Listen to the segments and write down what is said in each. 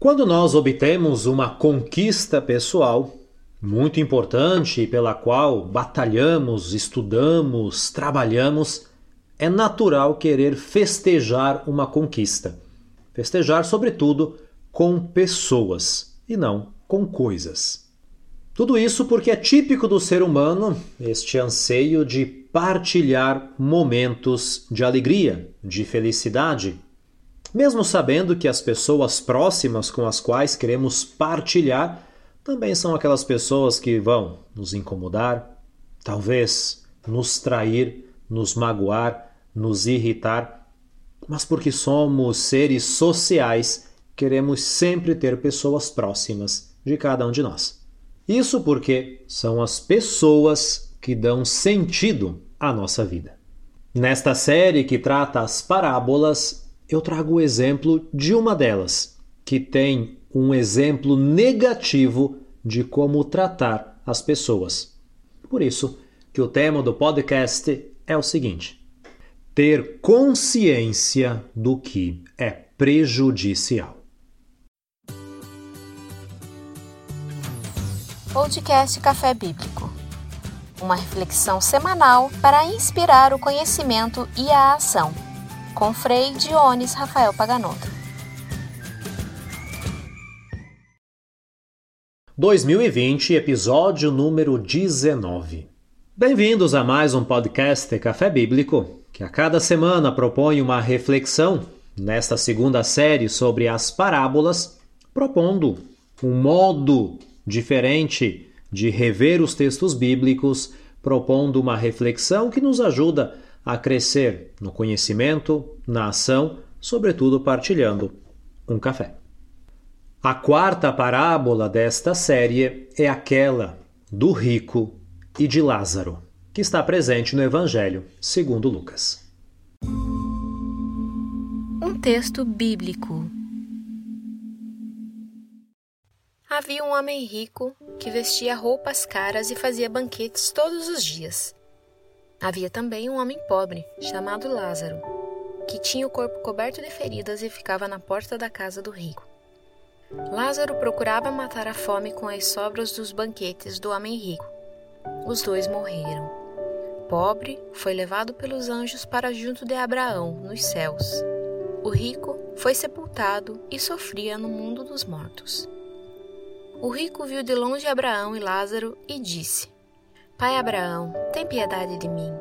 Quando nós obtemos uma conquista pessoal muito importante pela qual batalhamos, estudamos, trabalhamos, é natural querer festejar uma conquista. Festejar, sobretudo, com pessoas e não com coisas. Tudo isso porque é típico do ser humano este anseio de partilhar momentos de alegria, de felicidade, mesmo sabendo que as pessoas próximas com as quais queremos partilhar também são aquelas pessoas que vão nos incomodar, talvez nos trair, nos magoar, nos irritar, mas porque somos seres sociais, queremos sempre ter pessoas próximas de cada um de nós. Isso porque são as pessoas que dão sentido à nossa vida. Nesta série que trata as parábolas, eu trago o exemplo de uma delas, que tem um exemplo negativo de como tratar as pessoas. Por isso que o tema do podcast é o seguinte: ter consciência do que é prejudicial. Podcast Café Bíblico. Uma reflexão semanal para inspirar o conhecimento e a ação com Frei Dionis Rafael Paganotto. 2020, episódio número 19. Bem-vindos a mais um podcast Café Bíblico, que a cada semana propõe uma reflexão nesta segunda série sobre as parábolas, propondo um modo diferente de rever os textos bíblicos, propondo uma reflexão que nos ajuda a crescer no conhecimento, na ação, sobretudo partilhando um café. A quarta parábola desta série é aquela do rico e de Lázaro, que está presente no Evangelho segundo Lucas. Um texto bíblico. Havia um homem rico que vestia roupas caras e fazia banquetes todos os dias. Havia também um homem pobre, chamado Lázaro, que tinha o corpo coberto de feridas e ficava na porta da casa do rico. Lázaro procurava matar a fome com as sobras dos banquetes do homem rico. Os dois morreram. Pobre foi levado pelos anjos para junto de Abraão, nos céus. O rico foi sepultado e sofria no mundo dos mortos. O rico viu de longe Abraão e Lázaro e disse: Pai Abraão, tem piedade de mim.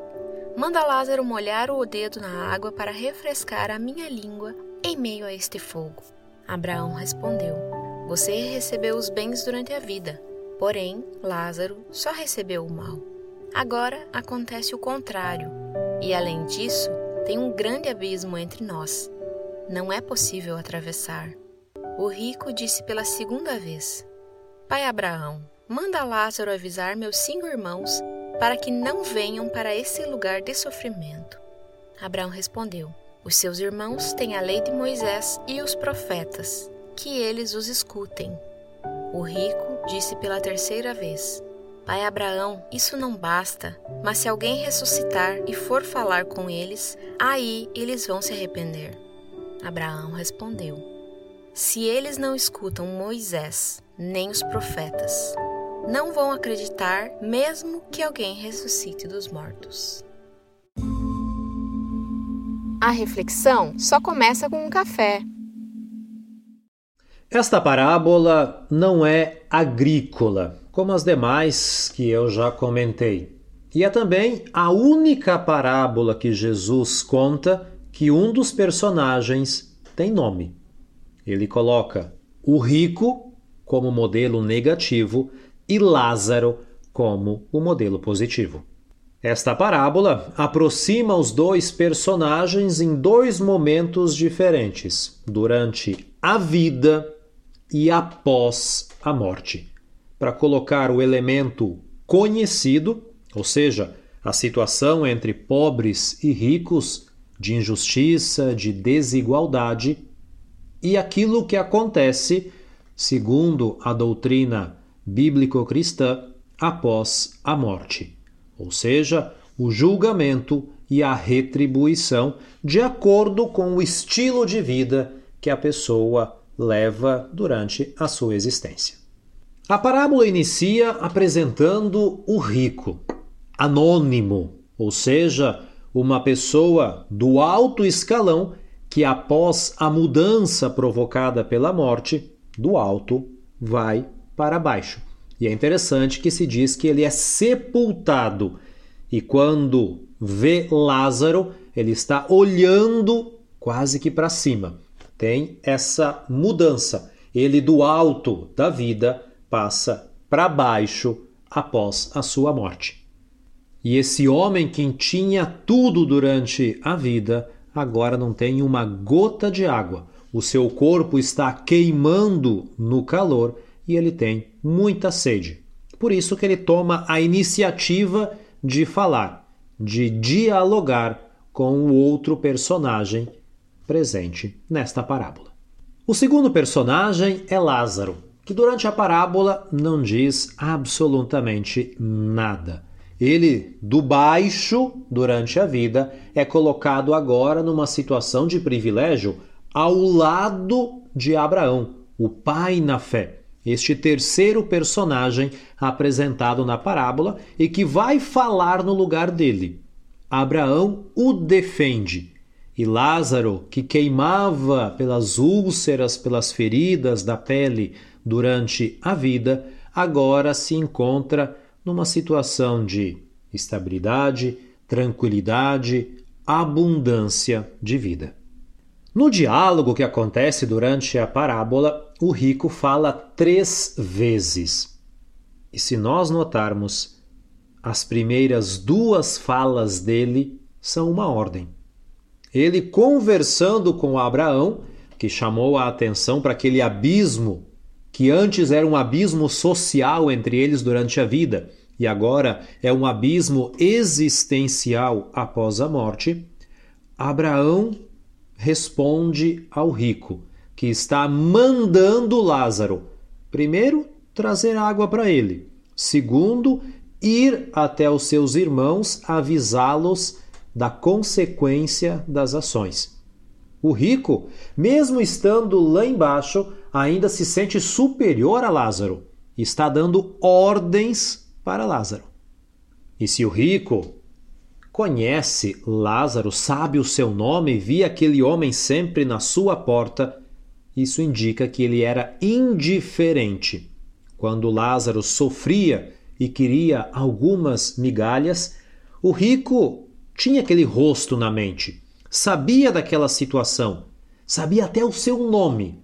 Manda Lázaro molhar o dedo na água para refrescar a minha língua em meio a este fogo. Abraão respondeu: Você recebeu os bens durante a vida, porém Lázaro só recebeu o mal. Agora acontece o contrário, e além disso, tem um grande abismo entre nós. Não é possível atravessar. O rico disse pela segunda vez: Pai Abraão, Manda Lázaro avisar meus cinco irmãos para que não venham para esse lugar de sofrimento. Abraão respondeu: Os seus irmãos têm a lei de Moisés e os profetas, que eles os escutem. O rico disse pela terceira vez: Pai Abraão, isso não basta, mas se alguém ressuscitar e for falar com eles, aí eles vão se arrepender. Abraão respondeu: Se eles não escutam Moisés nem os profetas, não vão acreditar, mesmo que alguém ressuscite dos mortos. A reflexão só começa com um café. Esta parábola não é agrícola, como as demais que eu já comentei. E é também a única parábola que Jesus conta que um dos personagens tem nome. Ele coloca o rico como modelo negativo e Lázaro como o modelo positivo. Esta parábola aproxima os dois personagens em dois momentos diferentes, durante a vida e após a morte, para colocar o elemento conhecido, ou seja, a situação entre pobres e ricos, de injustiça, de desigualdade, e aquilo que acontece, segundo a doutrina bíblico-cristã após a morte, ou seja, o julgamento e a retribuição de acordo com o estilo de vida que a pessoa leva durante a sua existência. A parábola inicia apresentando o rico, anônimo, ou seja, uma pessoa do alto escalão que, após a mudança provocada pela morte, do alto vai para baixo. E é interessante que se diz que ele é sepultado. E quando vê Lázaro, ele está olhando quase que para cima. Tem essa mudança. Ele do alto da vida passa para baixo após a sua morte. E esse homem que tinha tudo durante a vida, agora não tem uma gota de água. O seu corpo está queimando no calor e ele tem muita sede. Por isso que ele toma a iniciativa de falar, de dialogar com o outro personagem presente nesta parábola. O segundo personagem é Lázaro, que durante a parábola não diz absolutamente nada. Ele, do baixo, durante a vida, é colocado agora numa situação de privilégio ao lado de Abraão, o pai na fé. Este terceiro personagem apresentado na parábola e que vai falar no lugar dele. Abraão o defende. E Lázaro, que queimava pelas úlceras, pelas feridas da pele durante a vida, agora se encontra numa situação de estabilidade, tranquilidade, abundância de vida. No diálogo que acontece durante a parábola, o rico fala três vezes. E se nós notarmos, as primeiras duas falas dele são uma ordem. Ele conversando com Abraão, que chamou a atenção para aquele abismo que antes era um abismo social entre eles durante a vida e agora é um abismo existencial após a morte, Abraão responde ao rico, que está mandando Lázaro, primeiro, trazer água para ele, segundo, ir até os seus irmãos avisá-los da consequência das ações. O rico, mesmo estando lá embaixo, ainda se sente superior a Lázaro e está dando ordens para Lázaro. E se o rico conhece Lázaro, sabe o seu nome, via aquele homem sempre na sua porta, isso indica que ele era indiferente. Quando Lázaro sofria e queria algumas migalhas, o rico tinha aquele rosto na mente, sabia daquela situação, sabia até o seu nome,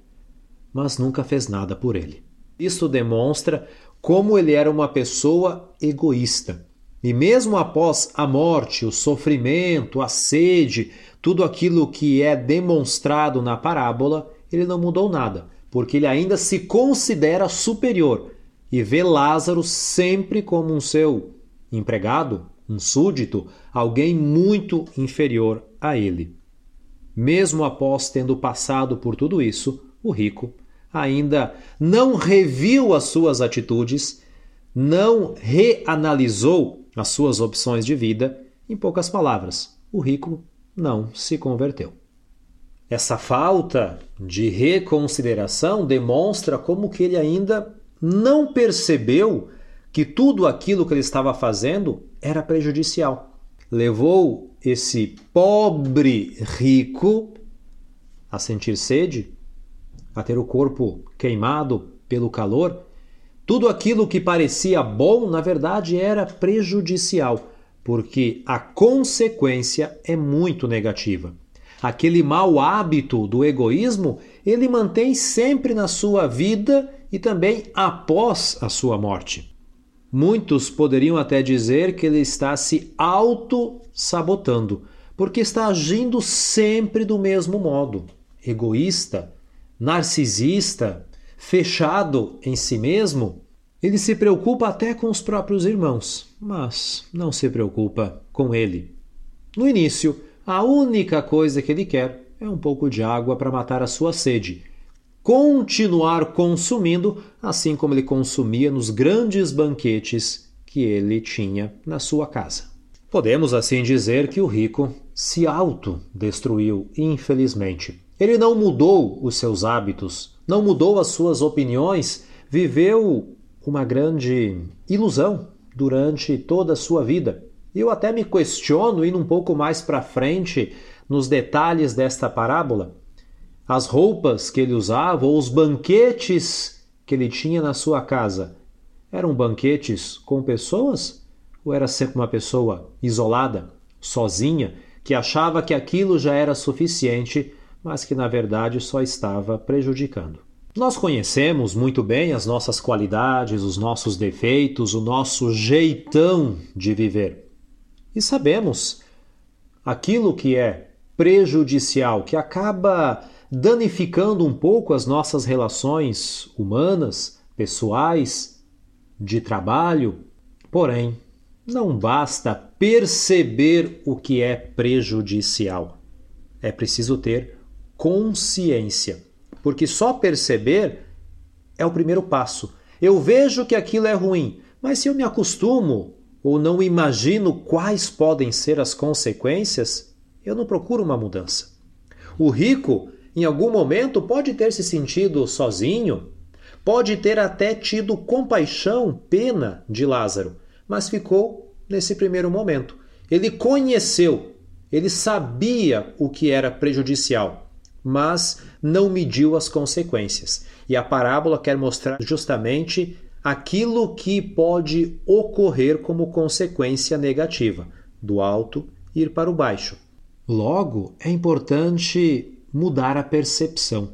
mas nunca fez nada por ele. Isso demonstra como ele era uma pessoa egoísta. E mesmo após a morte, o sofrimento, a sede, tudo aquilo que é demonstrado na parábola, ele não mudou nada, porque ele ainda se considera superior e vê Lázaro sempre como um seu empregado, um súdito, alguém muito inferior a ele. Mesmo após tendo passado por tudo isso, o rico ainda não reviu as suas atitudes, não reanalisou as suas opções de vida. Em poucas palavras, o rico não se converteu. Essa falta de reconsideração demonstra como que ele ainda não percebeu que tudo aquilo que ele estava fazendo era prejudicial. Levou esse pobre rico a sentir sede, a ter o corpo queimado pelo calor, tudo aquilo que parecia bom, na verdade, era prejudicial, porque a consequência é muito negativa. Aquele mau hábito do egoísmo, ele mantém sempre na sua vida e também após a sua morte. Muitos poderiam até dizer que ele está se auto-sabotando, porque está agindo sempre do mesmo modo, egoísta, narcisista, fechado em si mesmo, ele se preocupa até com os próprios irmãos, mas não se preocupa com ele. No início, a única coisa que ele quer é um pouco de água para matar a sua sede. Continuar consumindo assim como ele consumia nos grandes banquetes que ele tinha na sua casa. Podemos assim dizer que o rico se autodestruiu, infelizmente Ele não mudou os seus hábitos, não mudou as suas opiniões, viveu uma grande ilusão durante toda a sua vida. Eu até me questiono, indo um pouco mais para frente nos detalhes desta parábola, as roupas que ele usava ou os banquetes que ele tinha na sua casa eram banquetes com pessoas ou era sempre uma pessoa isolada, sozinha, que achava que aquilo já era suficiente, mas que na verdade só estava prejudicando? Nós conhecemos muito bem as nossas qualidades, os nossos defeitos, o nosso jeitão de viver. E sabemos aquilo que é prejudicial, que acaba danificando um pouco as nossas relações humanas, pessoais, de trabalho. Porém, não basta perceber o que é prejudicial. É preciso ter consciência porque só perceber é o primeiro passo. Eu vejo que aquilo é ruim, mas se eu me acostumo ou não imagino quais podem ser as consequências, eu não procuro uma mudança. O rico, em algum momento, pode ter se sentido sozinho, pode ter até tido compaixão, pena de Lázaro, mas ficou nesse primeiro momento. Ele conheceu, ele sabia o que era prejudicial mas não mediu as consequências. E a parábola quer mostrar justamente aquilo que pode ocorrer como consequência negativa, do alto ir para o baixo. Logo, é importante mudar a percepção,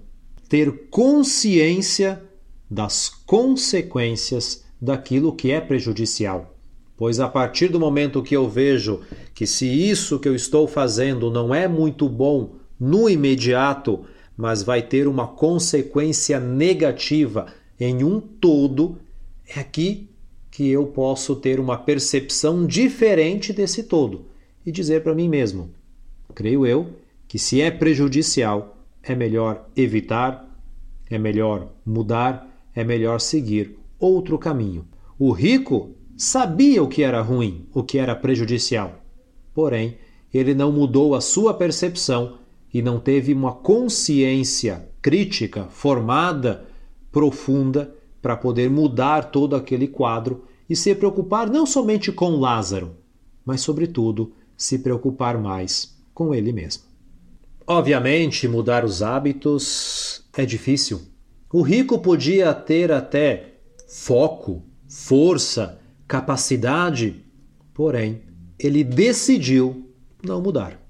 ter consciência das consequências daquilo que é prejudicial. Pois a partir do momento que eu vejo que se isso que eu estou fazendo não é muito bom no imediato, mas vai ter uma consequência negativa em um todo, é aqui que eu posso ter uma percepção diferente desse todo e dizer para mim mesmo: creio eu que se é prejudicial, é melhor evitar, é melhor mudar, é melhor seguir outro caminho. O rico sabia o que era ruim, o que era prejudicial. Porém, ele não mudou a sua percepção e não teve uma consciência crítica formada, profunda, para poder mudar todo aquele quadro e se preocupar não somente com Lázaro, mas, sobretudo, se preocupar mais com ele mesmo. Obviamente, mudar os hábitos é difícil. O rico podia ter até foco, força, capacidade, porém, ele decidiu não mudar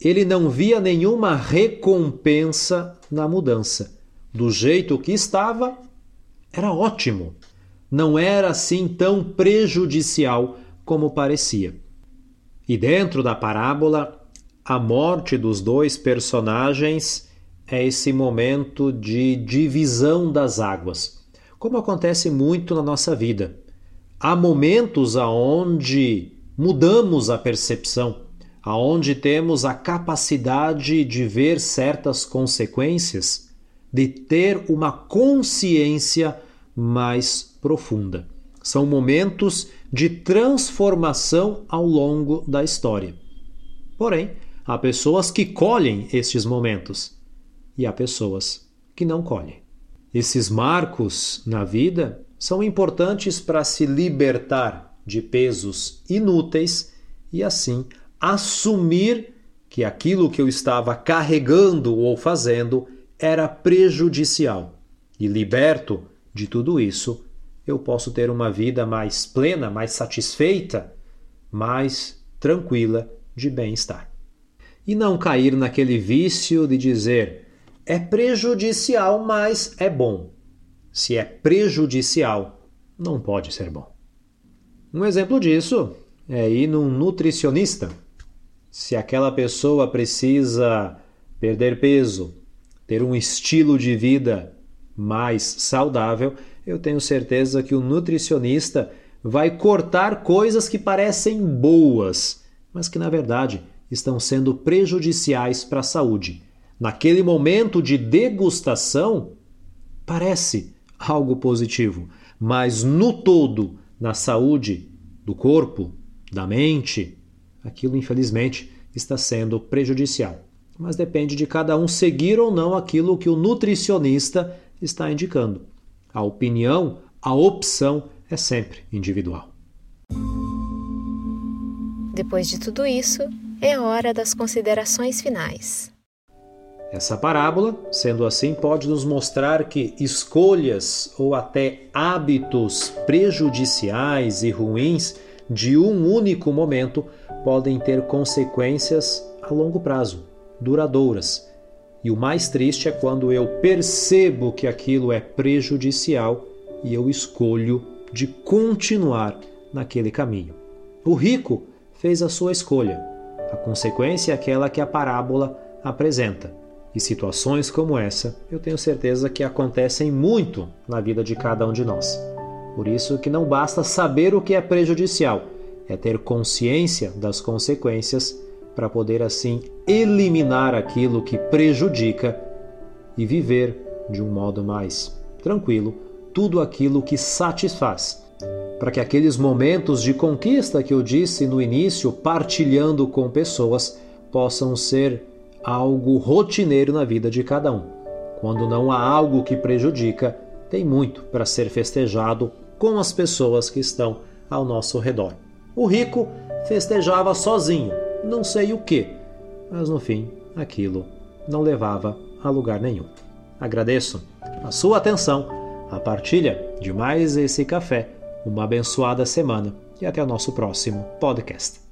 ele não via nenhuma recompensa na mudança. Do jeito que estava, era ótimo. Não era assim tão prejudicial como parecia. E dentro da parábola, a morte dos dois personagens é esse momento de divisão das águas, como acontece muito na nossa vida. Há momentos aonde mudamos a percepção, aonde temos a capacidade de ver certas consequências, de ter uma consciência mais profunda. São momentos de transformação ao longo da história. Porém, há pessoas que colhem estes momentos e há pessoas que não colhem. Esses marcos na vida são importantes para se libertar de pesos inúteis e assim assumir que aquilo que eu estava carregando ou fazendo era prejudicial. E liberto de tudo isso, eu posso ter uma vida mais plena, mais satisfeita, mais tranquila de bem-estar. E não cair naquele vício de dizer é prejudicial, mas é bom. Se é prejudicial, não pode ser bom. Um exemplo disso é ir num nutricionista se aquela pessoa precisa perder peso, ter um estilo de vida mais saudável, eu tenho certeza que o nutricionista vai cortar coisas que parecem boas, mas que na verdade estão sendo prejudiciais para a saúde. Naquele momento de degustação, parece algo positivo, mas no todo, na saúde do corpo, da mente, aquilo infelizmente está sendo prejudicial. mas depende de cada um seguir ou não aquilo que o nutricionista está indicando. A opinião, a opção é sempre individual. Depois de tudo isso, é hora das considerações finais. Essa parábola, sendo assim, pode nos mostrar que escolhas ou até hábitos prejudiciais e ruins de um único momento podem ter consequências a longo prazo, duradouras. E o mais triste é quando eu percebo que aquilo é prejudicial e eu escolho de continuar naquele caminho. O rico fez a sua escolha. A consequência é aquela que a parábola apresenta. E situações como essa, eu tenho certeza que acontecem muito na vida de cada um de nós. Por isso que não basta saber o que é prejudicial, é ter consciência das consequências para poder assim eliminar aquilo que prejudica e viver de um modo mais tranquilo tudo aquilo que satisfaz para que aqueles momentos de conquista que eu disse no início, partilhando com pessoas, possam ser algo rotineiro na vida de cada um. Quando não há algo que prejudica, tem muito para ser festejado com as pessoas que estão ao nosso redor. O rico festejava sozinho, não sei o que, mas no fim aquilo não levava a lugar nenhum. Agradeço a sua atenção, a partilha de mais esse café uma abençoada semana e até o nosso próximo podcast.